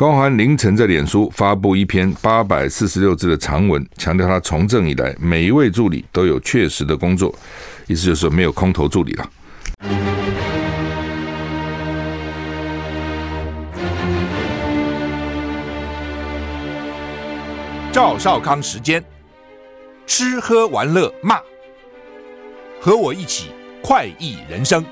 高虹安凌晨在脸书发布一篇八百四十六字的长文，强调他从政以来每一位助理都有确实的工作，意思就是说没有空头助理了。赵少康时间，吃喝玩乐骂，和我一起快意人生。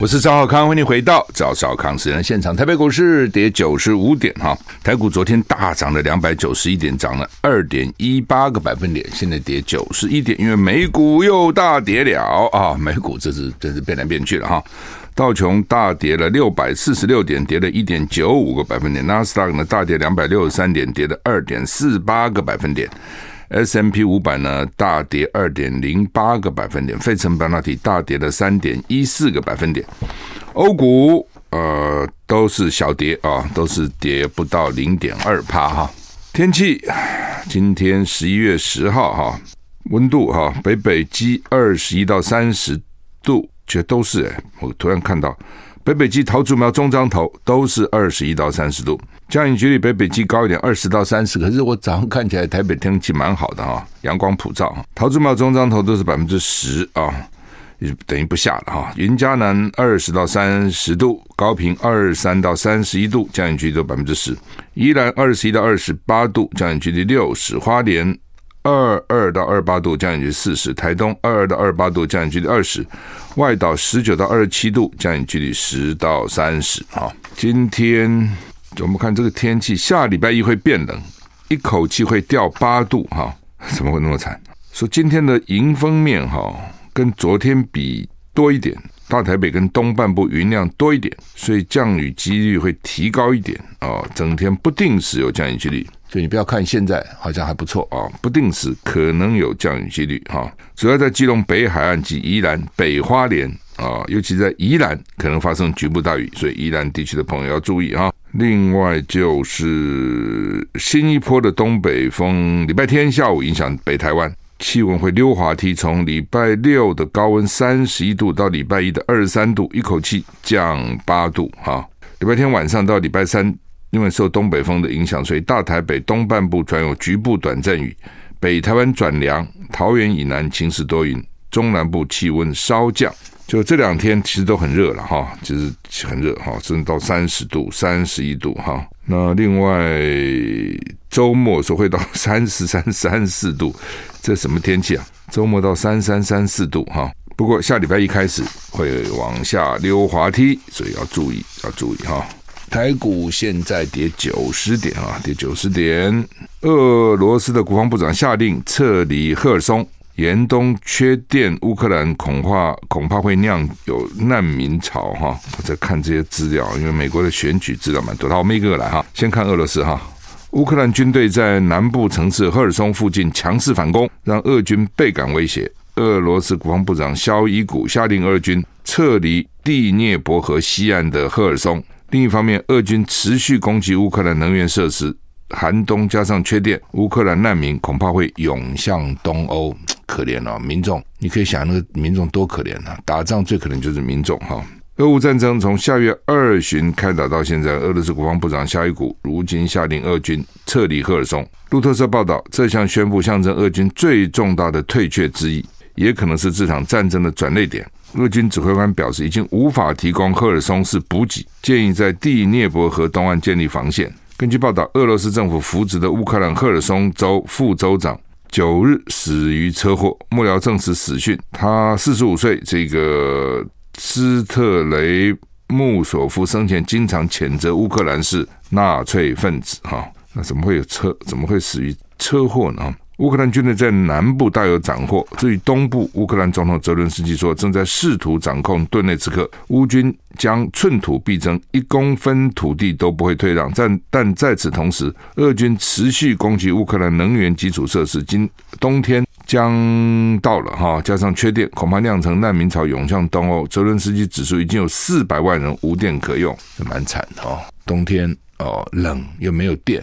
我是赵浩康，欢迎回到赵少康时间现场。台北股市跌九十五点哈，台股昨天大涨了两百九十一点，涨了二点一八个百分点，现在跌九十一点，因为美股又大跌了啊！美股这是真是变来变去了哈。道琼大跌了六百四十六点，跌了一点九五个百分点。纳斯达克呢大跌两百六十三点，跌了二点四八个百分点。S M P 五百呢大跌二点零八个百分点，费城半导体大跌了三点一四个百分点，欧股呃都是小跌啊，都是跌不到零点二趴哈。天气今天十一月十号哈，温度哈北北基二十一到三十度，这都是哎，我突然看到北北基桃竹苗中彰投都是二十一到三十度。降雨几率北北基高一点，二十到三十。可是我早上看起来台北天气蛮好的哈，阳光普照。桃竹苗中彰投都是百分之十啊，等于不下了哈。云嘉南二十到三十度，高屏二三到三十一度，降雨几率都百分之十。宜兰二十一到二十八度，降雨几率六十。花莲二二到二八度，降雨几率四十。台东二二到二八度，降雨几率二十。外岛十九到二十七度，降雨几率十到三十。哈，今天。我们看这个天气，下礼拜一会变冷，一口气会掉八度哈，怎么会那么惨？说今天的迎风面哈，跟昨天比多一点，大台北跟东半部云量多一点，所以降雨几率会提高一点啊，整天不定时有降雨几率，所以你不要看现在好像还不错啊，不定时可能有降雨几率哈，主要在基隆北海岸及宜兰北花莲啊，尤其在宜兰可能发生局部大雨，所以宜兰地区的朋友要注意哈。另外就是新一波的东北风，礼拜天下午影响北台湾，气温会溜滑梯，从礼拜六的高温三十一度到礼拜一的二十三度，一口气降八度。哈，礼拜天晚上到礼拜三，因为受东北风的影响，所以大台北东半部转有局部短暂雨，北台湾转凉，桃园以南晴时多云，中南部气温稍降。就这两天其实都很热了哈，就是很热哈，甚至到三十度、三十一度哈。那另外周末的时候会到 三十三、三四度，这什么天气啊？周末到三三三四度哈。不过下礼拜一开始会往下溜滑梯，所以要注意，要注意哈。台股现在跌九十点啊，跌九十点。俄罗斯的国防部长下令撤离赫尔松。严冬缺电，乌克兰恐怕恐怕会酿有难民潮哈！我在看这些资料，因为美国的选举资料蛮多。好，我们一个个来哈，先看俄罗斯哈。乌克兰军队在南部城市赫尔松附近强势反攻，让俄军倍感威胁。俄罗斯国防部长肖伊古下令俄军撤离第聂伯河西岸的赫尔松。另一方面，俄军持续攻击乌克兰能源设施，寒冬加上缺电，乌克兰难民恐怕会涌向东欧。可怜了、哦，民众，你可以想那个民众多可怜啊！打仗最可能就是民众哈。俄乌战争从下月二旬开打到现在，俄罗斯国防部长夏伊古如今下令俄军撤离赫尔松。路透社报道，这项宣布象征俄军最重大的退却之意，也可能是这场战争的转捩点。俄军指挥官表示，已经无法提供赫尔松市补给，建议在第聂伯河东岸建立防线。根据报道，俄罗斯政府扶植的乌克兰赫尔松州副州长。九日死于车祸，幕僚证实死讯。他四十五岁，这个斯特雷穆索夫生前经常谴责乌克兰是纳粹分子，哈，那怎么会有车？怎么会死于车祸呢？乌克兰军队在南部大有斩获，至于东部，乌克兰总统泽伦斯基说，正在试图掌控顿内茨克。乌军将寸土必争，一公分土地都不会退让。但但在此同时，俄军持续攻击乌克兰能源基础设施。今冬天将到了哈，加上缺电，恐怕酿成难民潮涌向东欧。泽伦斯基指出，已经有四百万人无电可用，蛮惨的哦。冬天哦，冷又没有电。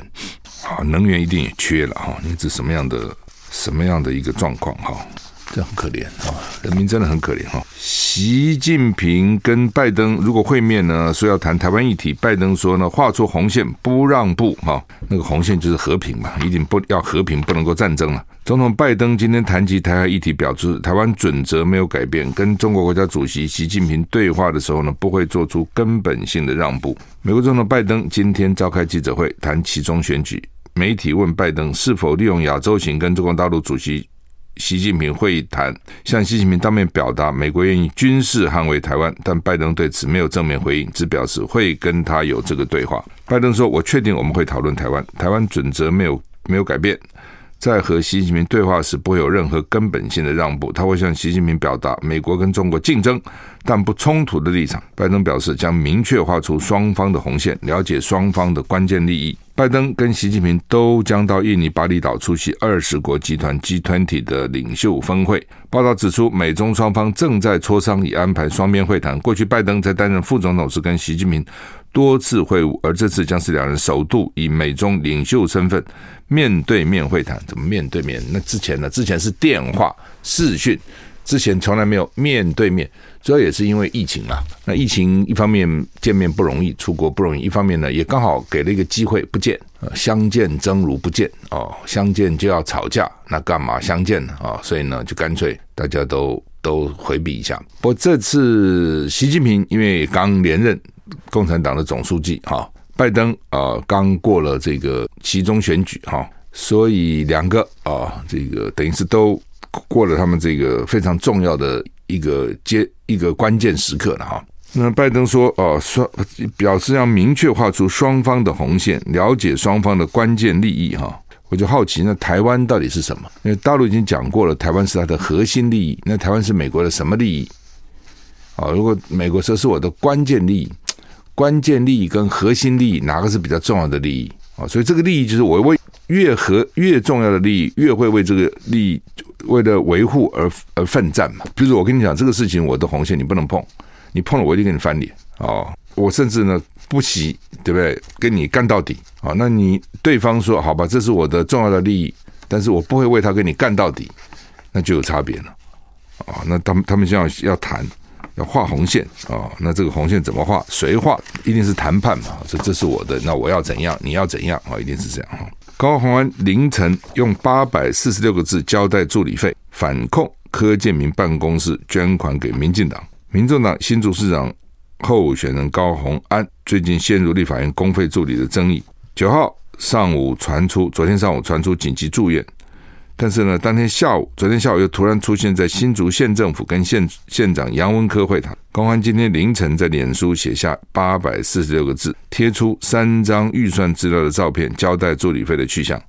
啊，能源一定也缺了哈，你指什么样的什么样的一个状况哈？这很可怜啊！人民真的很可怜哈。习近平跟拜登如果会面呢，说要谈台湾议题，拜登说呢，画出红线不让步哈。那个红线就是和平嘛，一定不要和平，不能够战争了。总统拜登今天谈及台海议题，表示台湾准则没有改变，跟中国国家主席习近平对话的时候呢，不会做出根本性的让步。美国总统拜登今天召开记者会，谈其中选举。媒体问拜登是否利用亚洲行跟中国大陆主席习近平会谈，向习近平当面表达美国愿意军事捍卫台湾，但拜登对此没有正面回应，只表示会跟他有这个对话。拜登说：“我确定我们会讨论台湾，台湾准则没有没有改变。”在和习近平对话时，不会有任何根本性的让步。他会向习近平表达美国跟中国竞争但不冲突的立场。拜登表示将明确画出双方的红线，了解双方的关键利益。拜登跟习近平都将到印尼巴厘岛出席二十国集团 G20 的领袖峰会。报道指出，美中双方正在磋商以安排双边会谈。过去，拜登在担任副总统时跟习近平多次会晤，而这次将是两人首度以美中领袖身份面对面会谈。怎么面对面？那之前呢？之前是电话视讯。之前从来没有面对面，主要也是因为疫情啦。那疫情一方面见面不容易，出国不容易；一方面呢，也刚好给了一个机会不见，相见争如不见哦，相见就要吵架，那干嘛相见呢？啊，所以呢，就干脆大家都都回避一下。不过这次习近平因为刚连任共产党的总书记哈，拜登啊刚过了这个其中选举哈，所以两个啊这个等于是都。过了他们这个非常重要的一个阶一个关键时刻了哈。那拜登说哦，双表示要明确画出双方的红线，了解双方的关键利益哈。我就好奇，那台湾到底是什么？因为大陆已经讲过了，台湾是它的核心利益。那台湾是美国的什么利益？啊，如果美国说是我的关键利益，关键利益跟核心利益哪个是比较重要的利益啊？所以这个利益就是我为越和越重要的利益，越会为这个利益。为了维护而而奋战嘛，比如说我跟你讲这个事情，我的红线你不能碰，你碰了我一定给你翻脸哦。我甚至呢不惜对不对，跟你干到底啊？那你对方说好吧，这是我的重要的利益，但是我不会为他跟你干到底，那就有差别了啊。那他们他们现在要谈，要画红线啊。那这个红线怎么画？谁画？一定是谈判嘛。这这是我的，那我要怎样？你要怎样啊？一定是这样哈。高虹安凌晨用八百四十六个字交代助理费，反控柯建铭办公室捐款给民进党。民众党新竹市长候选人高虹安最近陷入立法院公费助理的争议。九号上午传出，昨天上午传出紧急住院。但是呢，当天下午，昨天下午又突然出现在新竹县政府跟县县长杨文科会谈。高虹安今天凌晨在脸书写下八百四十六个字，贴出三张预算资料的照片，交代助理费的去向。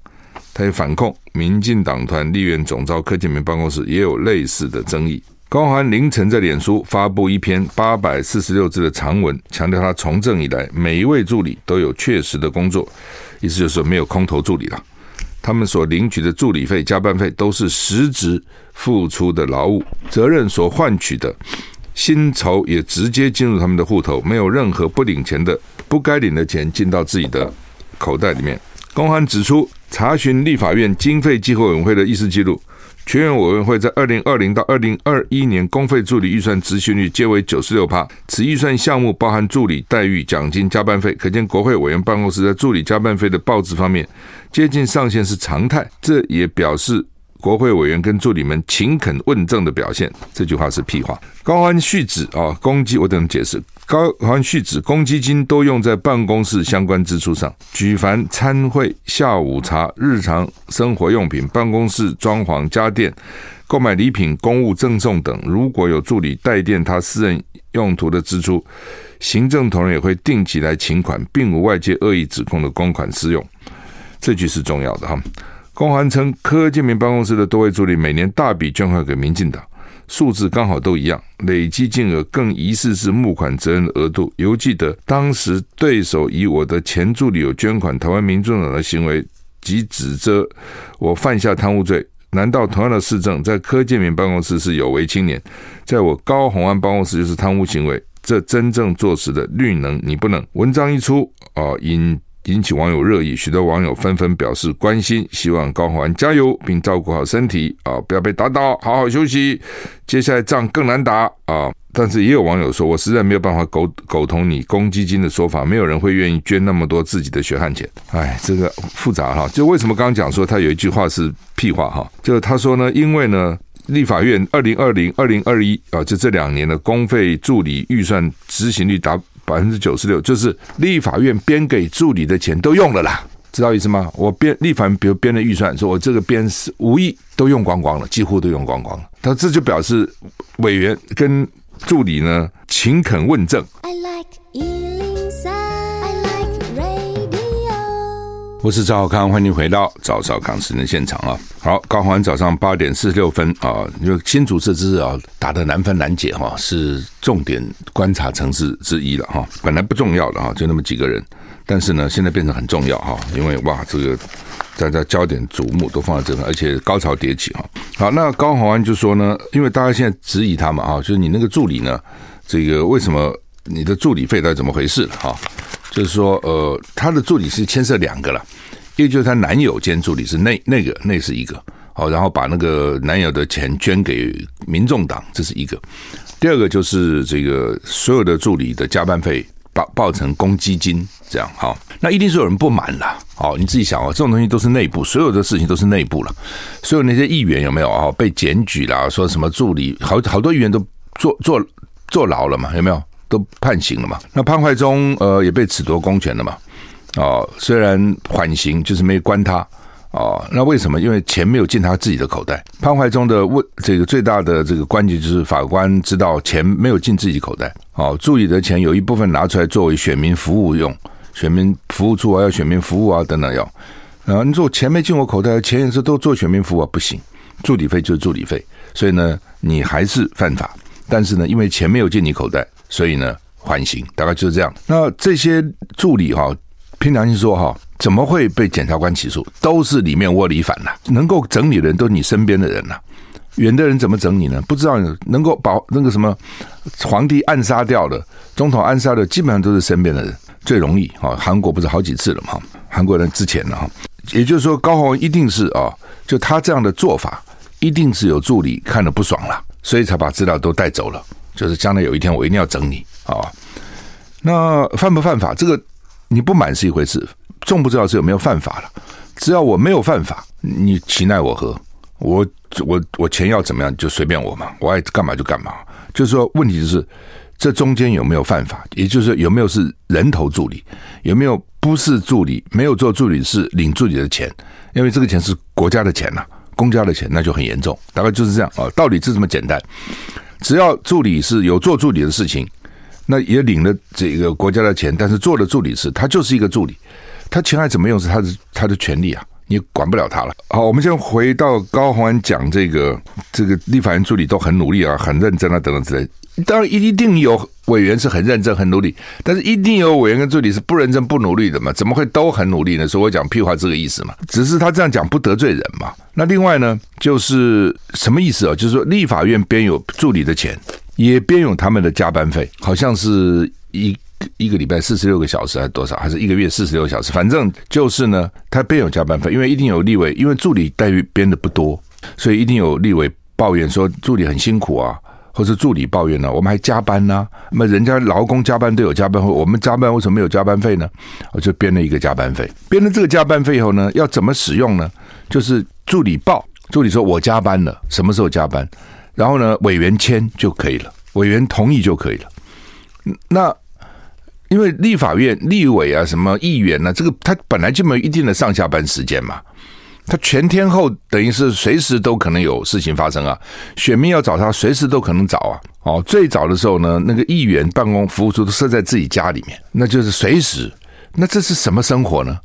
他也反控民进党团立院总召柯建铭办公室也有类似的争议。高寒凌晨在脸书发布一篇八百四十六字的长文，强调他从政以来每一位助理都有确实的工作，意思就是说没有空头助理了。他们所领取的助理费、加班费都是实质付出的劳务，责任所换取的薪酬也直接进入他们的户头，没有任何不领钱的、不该领的钱进到自己的口袋里面。公安指出，查询立法院经费计划委员会的议事记录。全院委员会在二零二零到二零二一年公费助理预算执行率皆为九十六趴，此预算项目包含助理待遇、奖金、加班费，可见国会委员办公室在助理加班费的报支方面接近上限是常态。这也表示国会委员跟助理们勤恳问政的表现。这句话是屁话。高安续指啊，公积我等解释。高安续指，公积金都用在办公室相关支出上，举凡参会、下午茶、日常生活用品、办公室装潢、家电、购买礼品、公务赠送等，如果有助理代垫他私人用途的支出，行政同仁也会定期来请款，并无外界恶意指控的公款私用。这句是重要的哈。公函称，柯建铭办公室的多位助理每年大笔捐款给民进党。数字刚好都一样，累计金额更疑似是募款责任的额度。犹记得当时对手以我的前助理有捐款台湾民众党的行为，及指责我犯下贪污罪。难道同样的市政在柯建铭办公室是有为青年，在我高虹安办公室就是贪污行为？这真正坐实的绿能你不能。文章一出啊，引引起网友热议，许多网友纷纷表示关心，希望高虹安加油，并照顾好身体啊，不要被打倒，好好休息。接下来仗更难打啊！但是也有网友说，我实在没有办法苟苟同你公积金的说法，没有人会愿意捐那么多自己的血汗钱。哎，这个复杂哈。就为什么刚刚讲说他有一句话是屁话哈？就是他说呢，因为呢。立法院二零二零、二零二一啊，就这两年的公费助理预算执行率达百分之九十六，就是立法院编给助理的钱都用了啦，知道意思吗？我编立法比如编的预算，说我这个编是无意都用光光了，几乎都用光光了。他这就表示委员跟助理呢勤恳问政。我是赵少康，欢迎回到赵少康时间现场啊！好，高虹安早上八点四十六分啊，因为新竹这支啊打得难分难解哈，是重点观察城市之一了哈。本来不重要的哈，就那么几个人，但是呢，现在变成很重要哈，因为哇，这个大家焦点瞩目都放在这边，而且高潮迭起哈。好，那高虹安就说呢，因为大家现在质疑他嘛啊，就是你那个助理呢，这个为什么你的助理费到底怎么回事哈？就是说，呃，他的助理是牵涉两个了，一个就是他男友兼助理是那那个那是一个，好，然后把那个男友的钱捐给民众党，这是一个。第二个就是这个所有的助理的加班费报报成公积金，这样好，那一定是有人不满了，哦，你自己想哦，这种东西都是内部，所有的事情都是内部了，所有那些议员有没有啊被检举啦，说什么助理好好多议员都坐坐坐牢了嘛，有没有？都判刑了嘛？那潘怀宗呃也被褫夺公权了嘛？哦，虽然缓刑就是没关他哦，那为什么？因为钱没有进他自己的口袋。潘怀宗的问这个最大的这个关键就是法官知道钱没有进自己口袋。哦，助理的钱有一部分拿出来作为选民服务用，选民服务处啊要选民服务啊等等要。啊，你说钱没进我口袋，钱也是都做选民服务啊，不行，助理费就是助理费，所以呢你还是犯法。但是呢，因为钱没有进你口袋。所以呢，缓刑大概就是这样。那这些助理哈，凭良心说哈，怎么会被检察官起诉？都是里面窝里反呐，能够整你的人都是你身边的人呐，远的人怎么整你呢？不知道能够把那个什么皇帝暗杀掉的，总统暗杀的，基本上都是身边的人最容易哈。韩国不是好几次了吗？韩国人之前呢哈，也就是说高虹一定是啊，就他这样的做法，一定是有助理看了不爽了，所以才把资料都带走了。就是将来有一天我一定要整你啊！那犯不犯法？这个你不满是一回事，重不重要是有没有犯法了。只要我没有犯法，你岂奈我何？我我我钱要怎么样就随便我嘛，我爱干嘛就干嘛。就是说，问题就是这中间有没有犯法？也就是说，有没有是人头助理？有没有不是助理？没有做助理是领助理的钱？因为这个钱是国家的钱呐，公家的钱，那就很严重。大概就是这样啊，道理是这么简单。只要助理是有做助理的事情，那也领了这个国家的钱，但是做了助理事，他就是一个助理，他钱还怎么用是他的他的权利啊，你管不了他了。好，我们先回到高虹安讲这个这个立法院助理都很努力啊，很认真啊，等等之类。当然一定有委员是很认真很努力，但是一定有委员跟助理是不认真不努力的嘛？怎么会都很努力呢？所以我讲屁话这个意思嘛，只是他这样讲不得罪人嘛。那另外呢，就是什么意思啊？就是说立法院编有助理的钱，也编有他们的加班费，好像是一一个礼拜四十六个小时还是多少？还是一个月四十六小时？反正就是呢，他编有加班费，因为一定有立委，因为助理待遇编的不多，所以一定有立委抱怨说助理很辛苦啊。或是助理抱怨呢？我们还加班呢、那么人家劳工加班都有加班费，我们加班为什么没有加班费呢？我就编了一个加班费。编了这个加班费以后呢，要怎么使用呢？就是助理报，助理说我加班了，什么时候加班？然后呢，委员签就可以了，委员同意就可以了。那因为立法院立委啊，什么议员呢、啊？这个他本来就没有一定的上下班时间嘛。他全天候等于是随时都可能有事情发生啊，选民要找他随时都可能找啊。哦，最早的时候呢，那个议员办公服务处都设在自己家里面，那就是随时。那这是什么生活呢？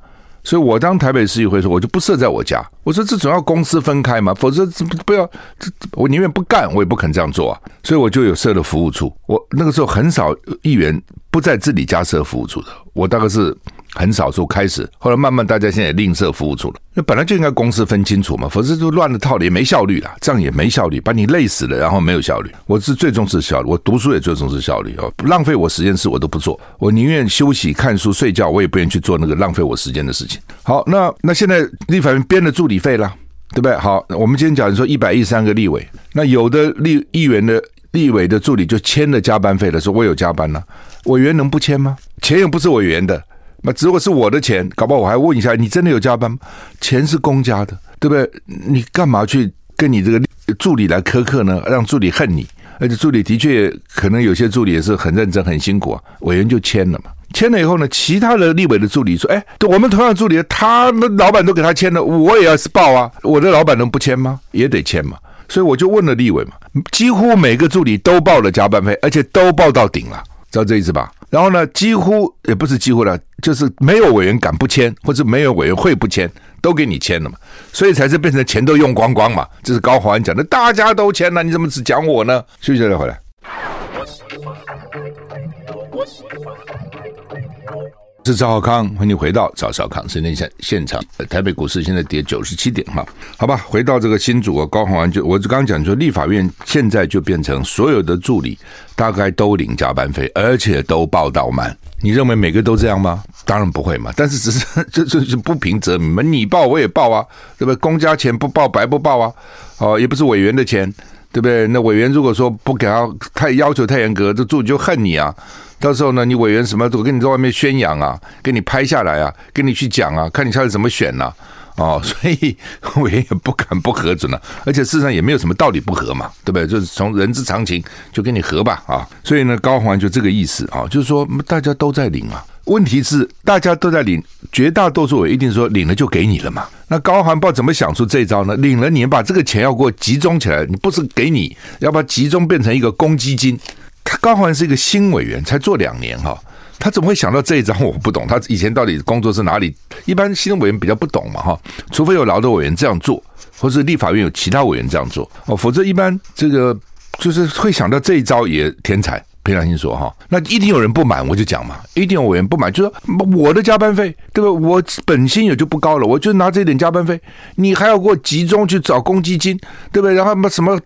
所以我当台北市议会时候，我就不设在我家。我说这总要公司分开嘛，否则不要这我宁愿不干，我也不肯这样做啊。所以我就有设了服务处。我那个时候很少议员不在自己家设服务处的，我大概是很少数开始，后来慢慢大家现在也吝啬付出了。那本来就应该公司分清楚嘛，否则就乱了套了，也没效率了，这样也没效率，把你累死了，然后没有效率。我是最重视效率，我读书也最重视效率哦，浪费我时间事我都不做，我宁愿休息、看书、睡觉，我也不愿意去做那个浪费我时间的事情。好，那那现在立法院编了助理费了，对不对？好，我们今天讲说一百一十三个立委，那有的立议员的立委的助理就签了加班费的，说我有加班呢，委员能不签吗？钱又不是委员的。那如果是我的钱，搞不好我还问一下，你真的有加班吗？钱是公家的，对不对？你干嘛去跟你这个助理来苛刻呢？让助理恨你，而且助理的确可能有些助理也是很认真、很辛苦啊。委员就签了嘛，签了以后呢，其他的立委的助理说：“哎，我们同样助理，他们老板都给他签了，我也要是报啊，我的老板能不签吗？也得签嘛。”所以我就问了立委嘛，几乎每个助理都报了加班费，而且都报到顶了，知道这意思吧？然后呢，几乎也不是几乎了，就是没有委员敢不签，或者没有委员会不签，都给你签了嘛，所以才是变成钱都用光光嘛。这是高华安讲的，大家都签了，你怎么只讲我呢？休息再回来。是赵少康，欢迎回到赵少康今天现现场。台北股市现在跌九十七点哈，好吧，回到这个新竹啊，高虹安就我就刚刚讲说，立法院现在就变成所有的助理大概都领加班费，而且都报到满。你认为每个都这样吗？当然不会嘛，但是只是 这这是不平则鸣嘛，你报我也报啊，对不对？公家钱不报白不报啊，哦，也不是委员的钱，对不对？那委员如果说不给他太要求太严格，这助理就恨你啊。到时候呢，你委员什么都跟你在外面宣扬啊，给你拍下来啊，跟你去讲啊，看你下次怎么选呐、哦，所以委员也不敢不核准了、而且事实上也没有什么道理不核嘛，对不对？就是从人之常情，就跟你核吧啊。所以呢，高虹安就这个意思啊，就是说大家都在领啊，问题是大家都在领，绝大多数委一定说领了就给你了嘛。那高寒不知道怎么想出这一招呢？领了你把这个钱要给我集中起来，你不是给你，要把集中变成一个公积金。他高寒是一个新委员，才做两年哈，他怎么会想到这一招？我不懂，他以前到底工作是哪里？一般新委员比较不懂嘛哈，除非有劳动委员这样做，或是立法院有其他委员这样做哦，否则一般这个就是会想到这一招也天才。凭良心说哈，那一定有人不满，我就讲嘛，一定有委员不满，就说我的加班费对吧？我本薪也就不高了，我就拿这点加班费，你还要给我集中去找公积金，对不对？然后什么？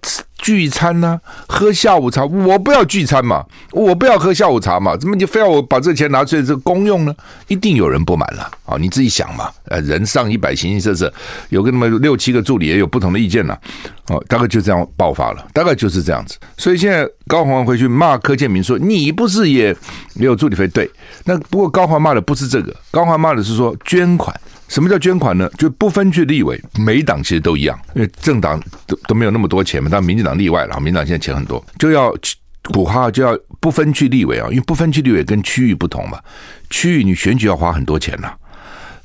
聚餐呢、喝下午茶？我不要聚餐嘛，我不要喝下午茶嘛，怎么你非要我把这钱拿出来这公用呢？一定有人不满了啊、你自己想嘛，呃，人上一百，形形色色，有个那么六七个助理也有不同的意见了，哦，大概就这样爆发了，大概就是这样子。所以现在高虹安回去骂柯建铭说：“你不是也没有助理费？”对，那不过高虹安骂的不是这个，高虹安骂的是说捐款。什么叫捐款呢？就不分区立委，每一党其实都一样，因为政党都都没有那么多钱嘛，但民进党例外了，民进党现在钱很多，就要补哈就要不分区立委啊，因为不分区立委跟区域不同嘛，区域你选举要花很多钱呐、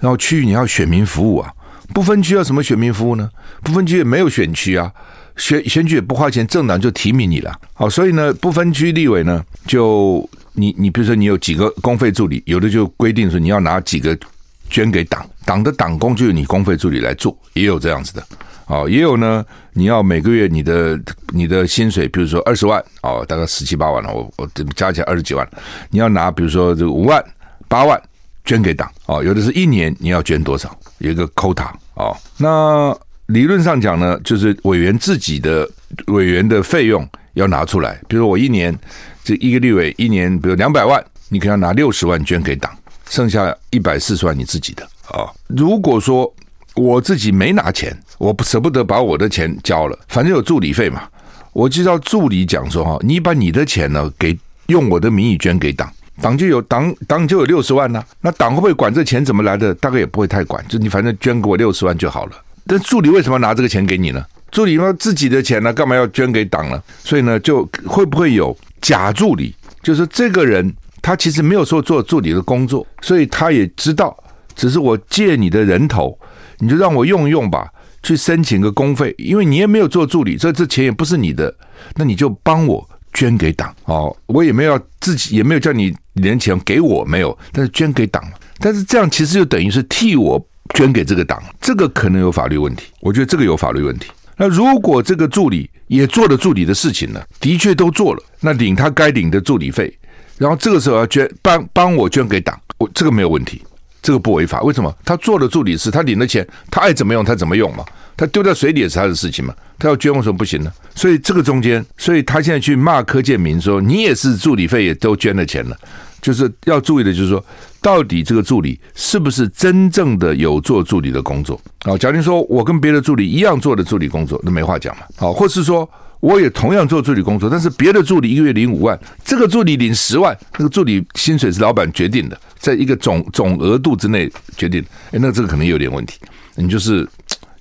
然后区域你要选民服务啊，不分区要什么选民服务呢？不分区也没有选区啊，选选举也不花钱，政党就提名你了，好，所以呢，不分区立委呢，就你你比如说你有几个公费助理，有的就规定说你要拿几个。捐给党，党的党工就由你公费助理来做，也有这样子的，哦，也有呢。你要每个月你的你的薪水，比如说二十万，哦，大概十七八万了，我我加起来二十几万，你要拿，比如说这个五万八万捐给党，哦，有的是一年你要捐多少，有一个 quota，哦，那理论上讲呢，就是委员自己的委员的费用要拿出来，比如说我一年这一个立委一年，比如两百万，你可能要拿六十万捐给党。剩下一百四十万你自己的啊！如果说我自己没拿钱，我不舍不得把我的钱交了，反正有助理费嘛，我就叫助理讲说哈，你把你的钱呢给用我的名义捐给党，党就有党党就有六十万呢、那党会不会管这钱怎么来的？大概也不会太管，就你反正捐给我六十万就好了。但助理为什么要拿这个钱给你呢？助理说自己的钱呢，干嘛要捐给党呢？所以呢，就会不会有假助理？就是这个人。他其实没有说做助理的工作，所以他也知道，只是我借你的人头，你就让我用用吧，去申请个公费，因为你也没有做助理，这这钱也不是你的，那你就帮我捐给党哦，我也没有自己也没有叫你连钱给我没有，但是捐给党，但是这样其实就等于是替我捐给这个党，这个可能有法律问题，我觉得这个有法律问题。那如果这个助理也做了助理的事情呢，的确都做了，那领他该领的助理费。然后这个时候要捐帮帮我捐给党，我这个没有问题，这个不违法。为什么？他做了助理是，他领了钱，他爱怎么用他怎么用嘛。他丢在水里也是他的事情嘛。他要捐为什么不行呢？所以这个中间，所以他现在去骂柯建铭说，你也是助理费也都捐了钱了，就是要注意的就是说，到底这个助理是不是真正的有做助理的工作啊？假如说我跟别的助理一样做的助理工作，那没话讲嘛。好，或是说。我也同样做助理工作，但是别的助理一个月领五万，这个助理领十万，那个助理薪水是老板决定的，在一个总总额度之内决定。哎，那这个可能有点问题，你就是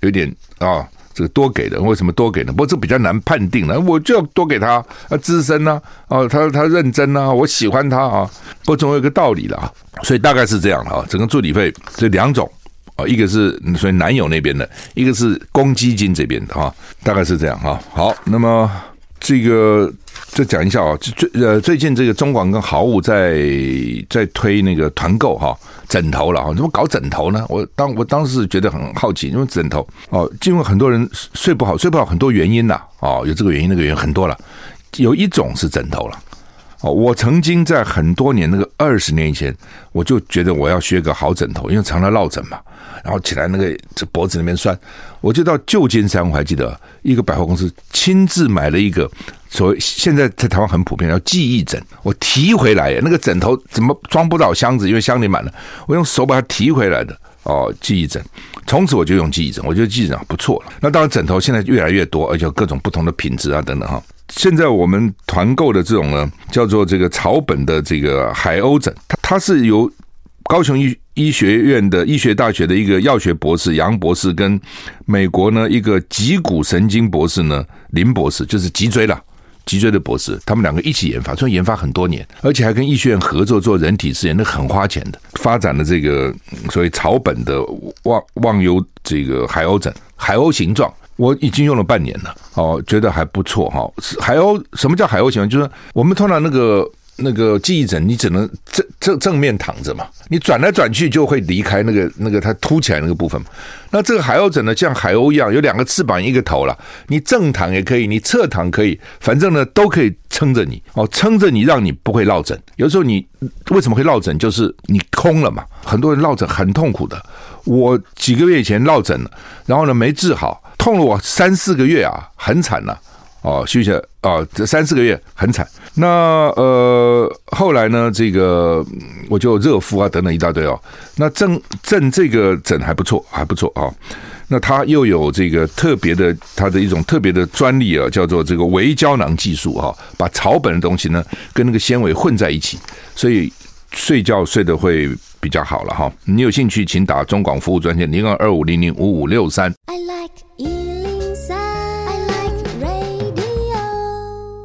有点啊、这个多给的，为什么多给呢？不过这比较难判定了，我就要多给他，他资深呐，哦，他他认真呐，我喜欢他啊，不过总有一个道理了啊，所以大概是这样啊，整个助理费这两种。一个是所以男友那边的，一个是公积金这边的哈，大概是这样哈。好，那么这个再讲一下啊，最呃最近这个中广跟好物在在推那个团购哈枕头了哈，怎么搞枕头呢？我当我当时觉得很好奇，因为枕头哦，因为很多人睡不好，睡不好很多原因呐，哦，有这个原因那个原因很多了，有一种是枕头了。哦，我曾经在很多年那个二十年以前，我就觉得我要学个好枕头，因为常常落枕嘛。然后起来那个这脖子那边酸，我就到旧金山，我还记得一个百货公司亲自买了一个所谓现在在台湾很普遍叫记忆枕，我提回来，那个枕头怎么装不到箱子？因为箱里满了，我用手把它提回来的。哦，记忆枕，从此我就用记忆枕，我觉得记忆枕不错了。那当然枕头现在越来越多，而且各种不同的品质啊等等哈。现在我们团购的这种呢，叫做这个草本的这个海鸥枕，它它是由高雄医医学院的医学大学的一个药学博士杨博士跟美国呢一个脊骨神经博士呢林博士，就是脊椎了脊椎的博士，他们两个一起研发，所以研发很多年，而且还跟医学院合作做人体试验，那很花钱的，发展了这个所谓草本的忘忘忧这个海鸥枕，海鸥形状。我已经用了半年了，哦，觉得还不错哈。海鸥，什么叫海鸥形状？就是我们通常那个那个记忆枕，你只能正正正面躺着嘛，你转来转去就会离开那个那个它凸起来那个部分。那这个海鸥枕呢，像海鸥一样，有两个翅膀一个头了，你正躺也可以，你侧躺可以，反正呢都可以撑着你哦，撑着你让你不会落枕。有时候你为什么会落枕？就是你空了嘛。很多人落枕很痛苦的，我几个月以前落枕了，然后呢没治好。痛了我三四个月啊，很惨呐、哦，休息哦，这三四个月很惨。那呃，后来呢，这个我就热敷啊，等等一大堆哦。那正正这个枕还不错，还不错啊、那它又有这个特别的，它的一种特别的专利啊，叫做这个微胶囊技术哈、把草本的东西呢跟那个纤维混在一起，所以睡觉睡得会比较好了哈、你有兴趣，请打中广服务专线零二二五零零五五六三。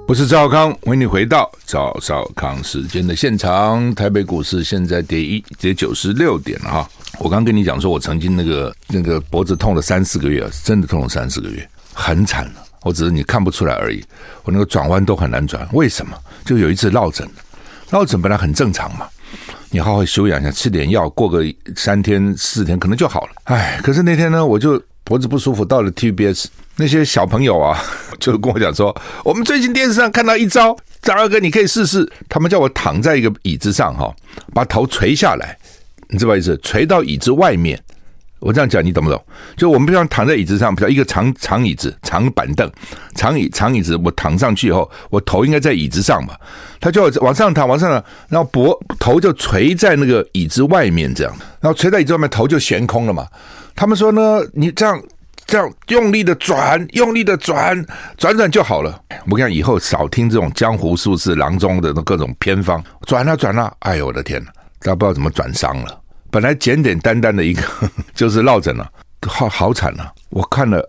我是赵康，欢迎你回到赵少康时间的现场。台北股市现在跌一跌九十六点了哈。我刚跟你讲说，我曾经那个那个脖子痛了三四个月，真的痛了三四个月，很惨了。我只是你看不出来而已。我那个转弯都很难转，为什么？就有一次落枕，落枕本来很正常嘛，你好好休养一下，吃点药，过个三天四天可能就好了。哎，可是那天呢，我就脖子不舒服，到了 TBS。那些小朋友啊，就跟我讲说，我们最近电视上看到一招，张二哥你可以试试。他们叫我躺在一个椅子上哈，把头垂下来，你知道意思？垂到椅子外面。我这样讲你懂不懂？就我们不像躺在椅子上，比如一个长长椅子、长板凳、长椅长椅子，我躺上去以后，我头应该在椅子上嘛。他就往上躺，往上躺，然后脖头就垂在那个椅子外面这样，然后垂在椅子外面，头就悬空了嘛。他们说呢，你这样。这样用力的转，用力的转，转转就好了。我跟你讲，以后少听这种江湖术士郎中的各种偏方，转啊转啊，哎呦我的天哪，大家不知道怎么转伤了。本来简简单单的一个 就是落枕了，好好惨了。我看了，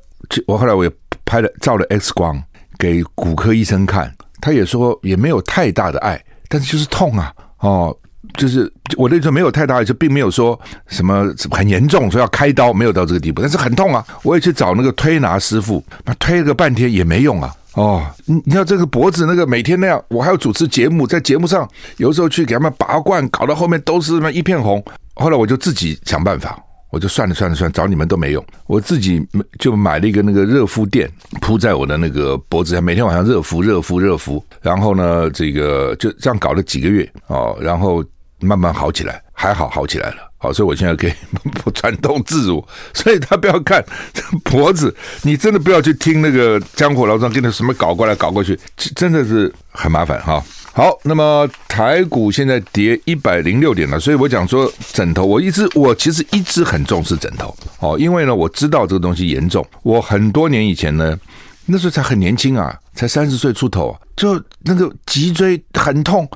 我后来我也拍了照了 X 光给骨科医生看，他也说也没有太大的碍，但是就是痛啊，哦。就是我那时候没有太大，就并没有说什么很严重，说要开刀，没有到这个地步，但是很痛啊！我也去找那个推拿师傅，那推了个半天也没用啊！哦，你你要这个脖子那个每天那样，我还要主持节目，在节目上有时候去给他们拔罐，搞到后面都是那一片红。后来我就自己想办法，我就算了算了算了，找你们都没用，我自己就买了一个那个热敷垫铺在我的那个脖子上，每天晚上热敷热敷热敷，然后呢，这个就这样搞了几个月哦，然后。慢慢好起来，还好好起来了。好，所以我现在可以 传动自如。所以他不要看 脖子，你真的不要去听那个江湖老庄跟他什么搞过来搞过去，真的是很麻烦哈。好，那么台股现在跌一百零六点了，所以我讲说枕头，我一直我其实一直很重视枕头哦，因为呢我知道这个东西严重。我很多年以前呢，那时候才很年轻啊，才三十岁出头，就那个脊椎很痛。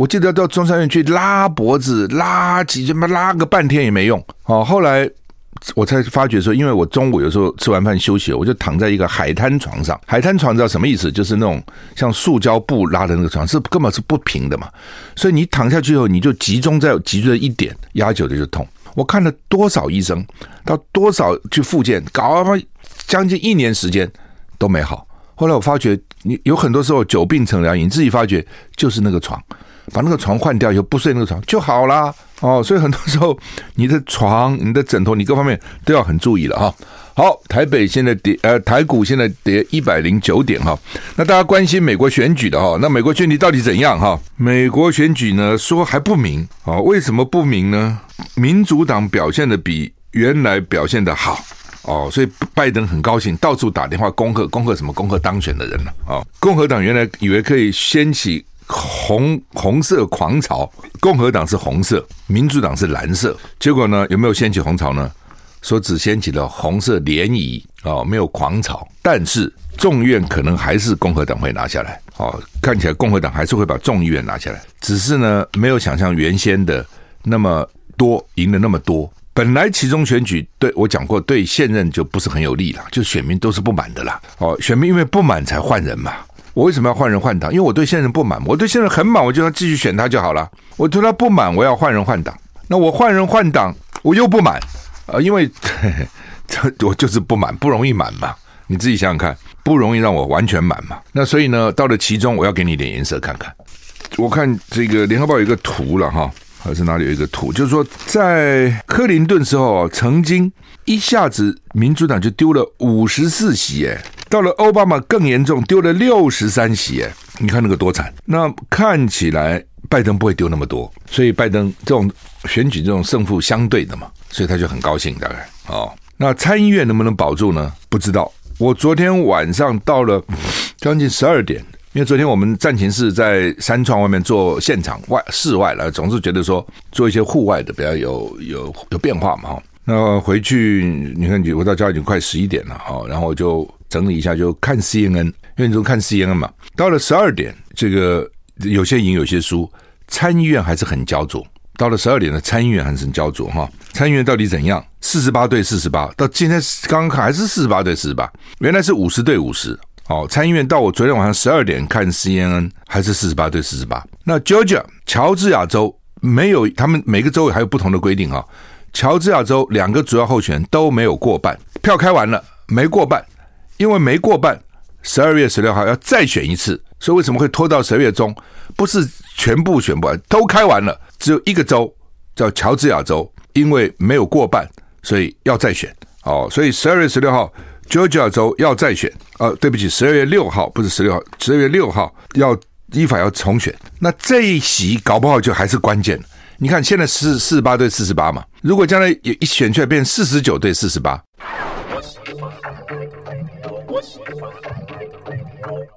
我记得到中山院去拉脖子，拉几什么拉个半天也没用。哦，后来我才发觉说，因为我中午有时候吃完饭休息，我就躺在一个海滩床上。海滩床知道什么意思？就是那种像塑胶布拉的那个床，是根本是不平的嘛。所以你躺下去以后，你就集中在脊椎的一点，压久了就痛。我看了多少医生，到多少去复健，搞了将近一年时间都没好。后来我发觉，你有很多时候久病成良医，你自己发觉就是那个床。把那个床换掉以后，不睡那个床就好啦。哦。所以很多时候，你的床、你的枕头、你各方面都要很注意了哈。好，台北现在跌，呃，台股现在跌一百零九点哈。那大家关心美国选举的哈，那美国选举到底怎样哈？美国选举呢，说还不明啊？为什么不明呢？民主党表现的比原来表现的好哦，所以拜登很高兴，到处打电话恭贺，恭贺什么？恭贺当选的人了啊。共和党原来以为可以掀起。红红色狂潮，共和党是红色，民主党是蓝色。结果呢，有没有掀起红潮呢？说只掀起了红色涟漪哦，没有狂潮。但是众院可能还是共和党会拿下来哦，看起来共和党还是会把众议院拿下来。只是呢，没有想象原先的那么多赢了那么多。本来其中选举对我讲过，对现任就不是很有利了，就选民都是不满的啦。哦，选民因为不满才换人嘛。我为什么要换人换党？因为我对现任不满，我对现任很满，我就要继续选他就好了。我对他不满，我要换人换党。那我换人换党，我又不满啊、呃，因为 这我就是不满，不容易满嘛。你自己想想看，不容易让我完全满嘛。那所以呢，到了其中，我要给你点颜色看看。我看这个联合报有一个图了哈，还是哪里有一个图？就是说，在克林顿时候，曾经一下子民主党就丢了五十四席，哎。到了奥巴马更严重，丢了六十三席，哎，你看那个多惨。那看起来拜登不会丢那么多，所以拜登这种选举这种胜负相对的嘛，所以他就很高兴，大概哦。那参议院能不能保住呢？不知道。我昨天晚上到了将近十二点，因为昨天我们战情室在三创外面做现场外室外了，总是觉得说做一些户外的比较有有有变化嘛，哈。那回去你看，我到家已经快十一点了，哈，然后我就。整理一下就看 CNN，因为你说看 CNN 嘛。到了十二点，这个有些赢有些输，参议院还是很焦灼。到了十二点的参议院还是很焦灼哈。参议院到底怎样？四十八对四十八，到今天刚刚看还是四十八对四十八，原来是五十对五十。哦，参议院到我昨天晚上十二点看 CNN 还是四十八对四十八。那 Georgia 乔治亚州没有，他们每个州还有不同的规定哈。乔治亚州两个主要候选人都没有过半，票开完了没过半。因为没过半，十二月十六号要再选一次，所以为什么会拖到十二月中？不是全部选不完，都开完了，只有一个州叫乔治亚州，因为没有过半，所以要再选。哦，所以十二月十六号，Georgia 州要再选。呃，对不起，十二月六号不是十六号，十二月六号要依法要重选。那这一席搞不好就还是关键。你看现在是四十八对四十八嘛，如果将来一选出来变四十九对四十八。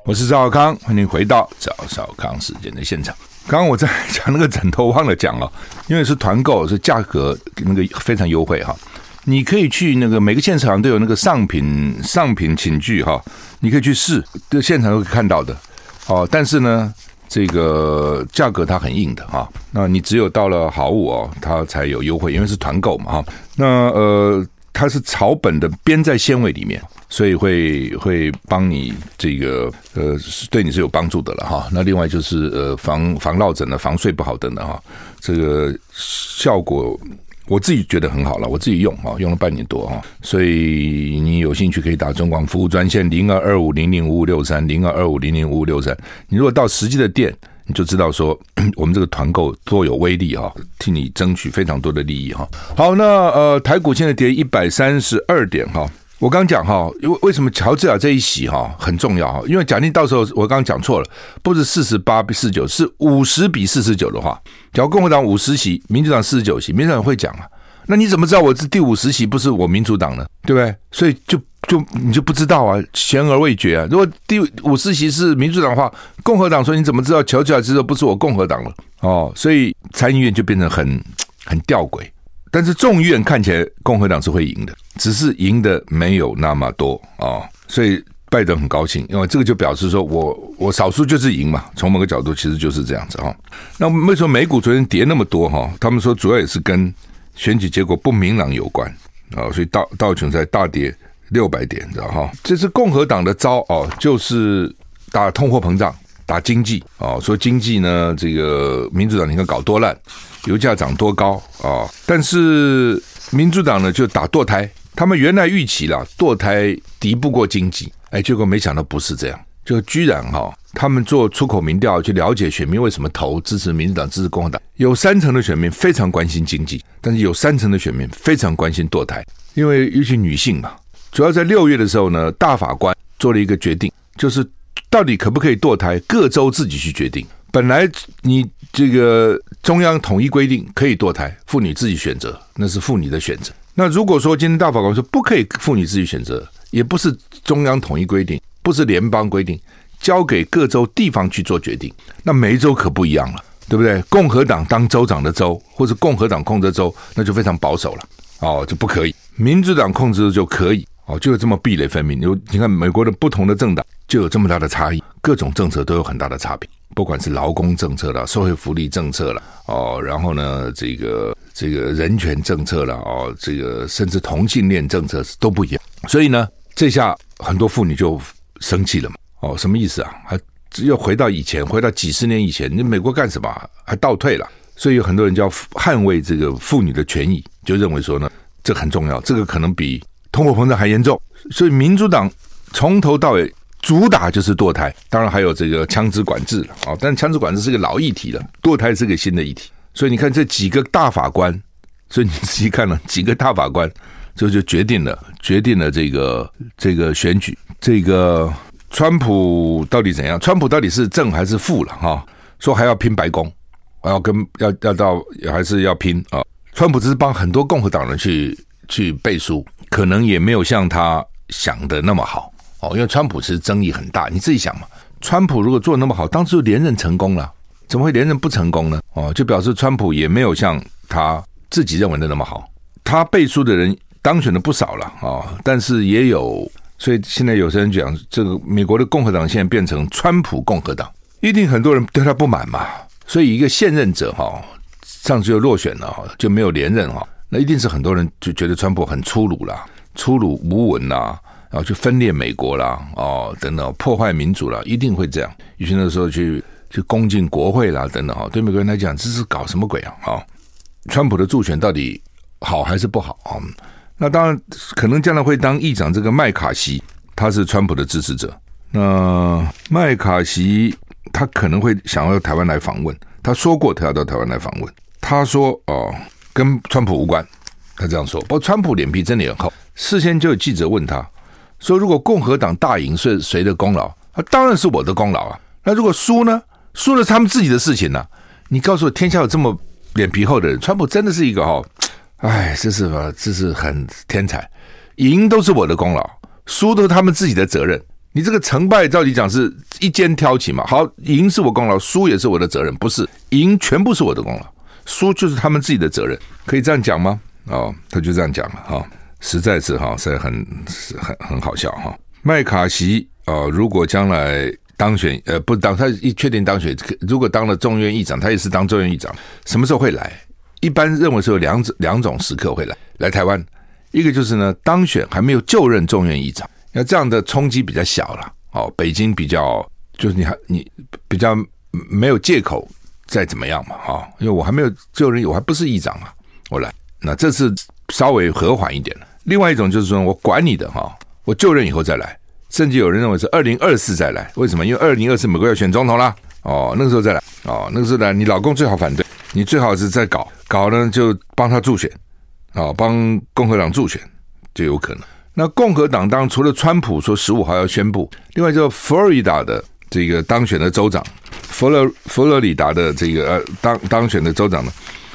我是赵少康，欢迎回到赵少康时间的现场。刚刚我在讲那个枕头，忘了讲了，因为是团购，是价格那个非常优惠哈。你可以去那个每个现场都有那个上品上品寝具哈，你可以去试，这现场都可以看到的哦。但是呢，这个价格它很硬的哈。那你只有到了好物哦，它才有优惠，因为是团购嘛哈。那呃。它是草本的，编在纤维里面，所以会会帮你这个呃，对你是有帮助的了哈。那另外就是呃，防防落枕的，防睡不好等等哈。这个效果我自己觉得很好了，我自己用哈，用了半年多哈。所以你有兴趣可以打中广服务专线零二二五零零五五六三零二二五零零五五六三。你如果到实际的店。你就知道说，我们这个团购多有威力哈，替你争取非常多的利益哈。好，那呃，台股现在跌一百三十二点哈。我刚讲哈，因为为什么乔治亚这一席哈很重要哈？因为假定到时候我刚刚讲错了，不是四十八比四十九，是五十比四十九的话，假如共和党五十席，民主党四十九席，民主党会讲啊。那你怎么知道我是第五十席不是我民主党呢？对不对？所以就就你就不知道啊，悬而未决啊。如果第五十席是民主党的话，共和党说你怎么知道乔治亚之后不是我共和党了？哦，所以参议院就变成很 很吊诡。但是众议院看起来共和党是会赢的，只是赢的没有那么多、哦，所以拜登很高兴，因为这个就表示说我我少数就是赢嘛。从某个角度其实就是这样子哈、哦。那为什么美股昨天跌那么多哈？他们说主要也是跟选举结果不明朗有关啊、哦，所以道道琼在大跌六百点，知道哈？这是共和党的招哦，就是打通货膨胀。打经济啊，说经济呢，这个民主党你看搞多烂，油价涨多高啊，但是民主党呢就打堕胎，他们原来预期了堕胎敌不过经济，哎，结果没想到不是这样，就居然哈，他们做出口民调去了解选民为什么投支持民主党支持共和党，有三成的选民非常关心经济，但是有三成的选民非常关心堕胎，因为尤其女性嘛，主要在六月的时候呢，大法官做了一个决定，就是。到底可不可以堕胎？各州自己去决定。本来你这个中央统一规定可以堕胎，妇女自己选择，那是妇女的选择。那如果说今天大法官说不可以，妇女自己选择，也不是中央统一规定，不是联邦规定，交给各州地方去做决定，那每一州可不一样了，对不对？共和党当州长的州，或者共和党控制州，那就非常保守了，哦，就不可以。民主党控制就可以，哦，就有这么壁垒分明。有你看美国的不同的政党。就有这么大的差异，各种政策都有很大的差别，不管是劳工政策了、社会福利政策了，哦，然后呢，这个这个人权政策了，哦，这个甚至同性恋政策都不一样。所以呢，这下很多妇女就生气了嘛，哦，什么意思啊？还又回到以前，回到几十年以前，你美国干什么？还倒退了？所以有很多人就要捍卫这个妇女的权益，就认为说呢，这很重要，这个可能比通货膨胀还严重。所以民主党从头到尾。主打就是堕胎，当然还有这个枪支管制了啊！但枪支管制是个老议题了，堕胎是个新的议题。所以你看这几个大法官，所以你仔细看了几个大法官，这就决定了决定了这个这个选举，这个川普到底怎样？川普到底是正还是负了哈？说还要拼白宫，还要跟要要到还是要拼啊？川普只是帮很多共和党人去去背书，可能也没有像他想的那么好。哦，因为川普其实争议很大，你自己想嘛，川普如果做得那么好，当时就连任成功了，怎么会连任不成功呢？哦，就表示川普也没有像他自己认为的那么好。他背书的人当选的不少了啊，哦，但是也有，所以现在有些人讲，这个美国的共和党现在变成川普共和党，一定很多人对他不满嘛。所以一个现任者哈，上次就落选了哈，就没有连任哈，那一定是很多人就觉得川普很粗鲁了，粗鲁无文呐。然后去分裂美国啦，哦，等等，破坏民主啦，一定会这样。于是那时候去去攻进国会啦，等等，哈，对美国人来讲，这是搞什么鬼啊？啊，川普的助选到底好还是不好啊？那当然，可能将来会当议长这个麦卡锡，他是川普的支持者。那麦卡锡他可能会想要到台湾来访问，他说过他要到台湾来访问。他说哦，跟川普无关，他这样说。不过川普脸皮真的很厚，事先就有记者问他。说如果共和党大赢是谁的功劳？啊，当然是我的功劳啊。那如果输呢？输了他们自己的事情呢、你告诉我，天下有这么脸皮厚的人？川普真的是一个哦，哎，这是吧？这是很天才。赢都是我的功劳，输都是他们自己的责任。你这个成败，照理讲是一肩挑起嘛。好，赢是我功劳，输也是我的责任，不是赢全部是我的功劳，输就是他们自己的责任。可以这样讲吗？哦，他就这样讲了哈。哦实在是哈，实在很很很好笑哈。麦卡锡啊，如果将来当选，呃，不当他一确定当选，如果当了众院议长，他也是当众院议长，什么时候会来？一般认为是有两种两种时刻会来来台湾，一个就是呢，当选还没有就任众院议长，那这样的冲击比较小了。哦，北京比较就是你还你比较没有借口再怎么样嘛，哈，因为我还没有就任，我还不是议长啊，我来，那这次稍微和缓一点了。另外一种就是说，我管你的哈，我就任以后再来，甚至有人认为是二零二四再来，为什么？因为二零二四美国要选总统啦，哦，那个时候再来，哦，那个时候来，你老公最好反对，你最好是在搞。搞呢，就帮他助选，哦，帮共和党助选。就有可能。那共和党当除了川普说十五号要宣布，另外就佛罗里达的这个当选的州长，佛罗佛罗里达的这个呃当当选的州长呢，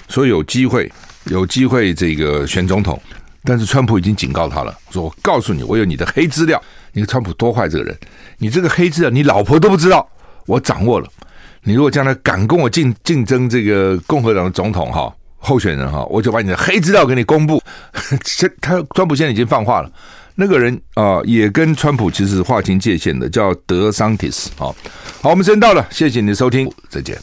说有机会有机会这个选总统，但是川普已经警告他了，说我告诉你，我有你的黑资料。你看川普多坏这个人，你这个黑资料你老婆都不知道，我掌握了。你如果将来敢跟我竞竞争这个共和党的总统哈候选人哈，我就把你的黑资料给你公布。这他川普现在已经放话了，那个人啊也跟川普其实划清界限的，叫德桑提斯啊。好，我们时间到了，谢谢你的收听，再见。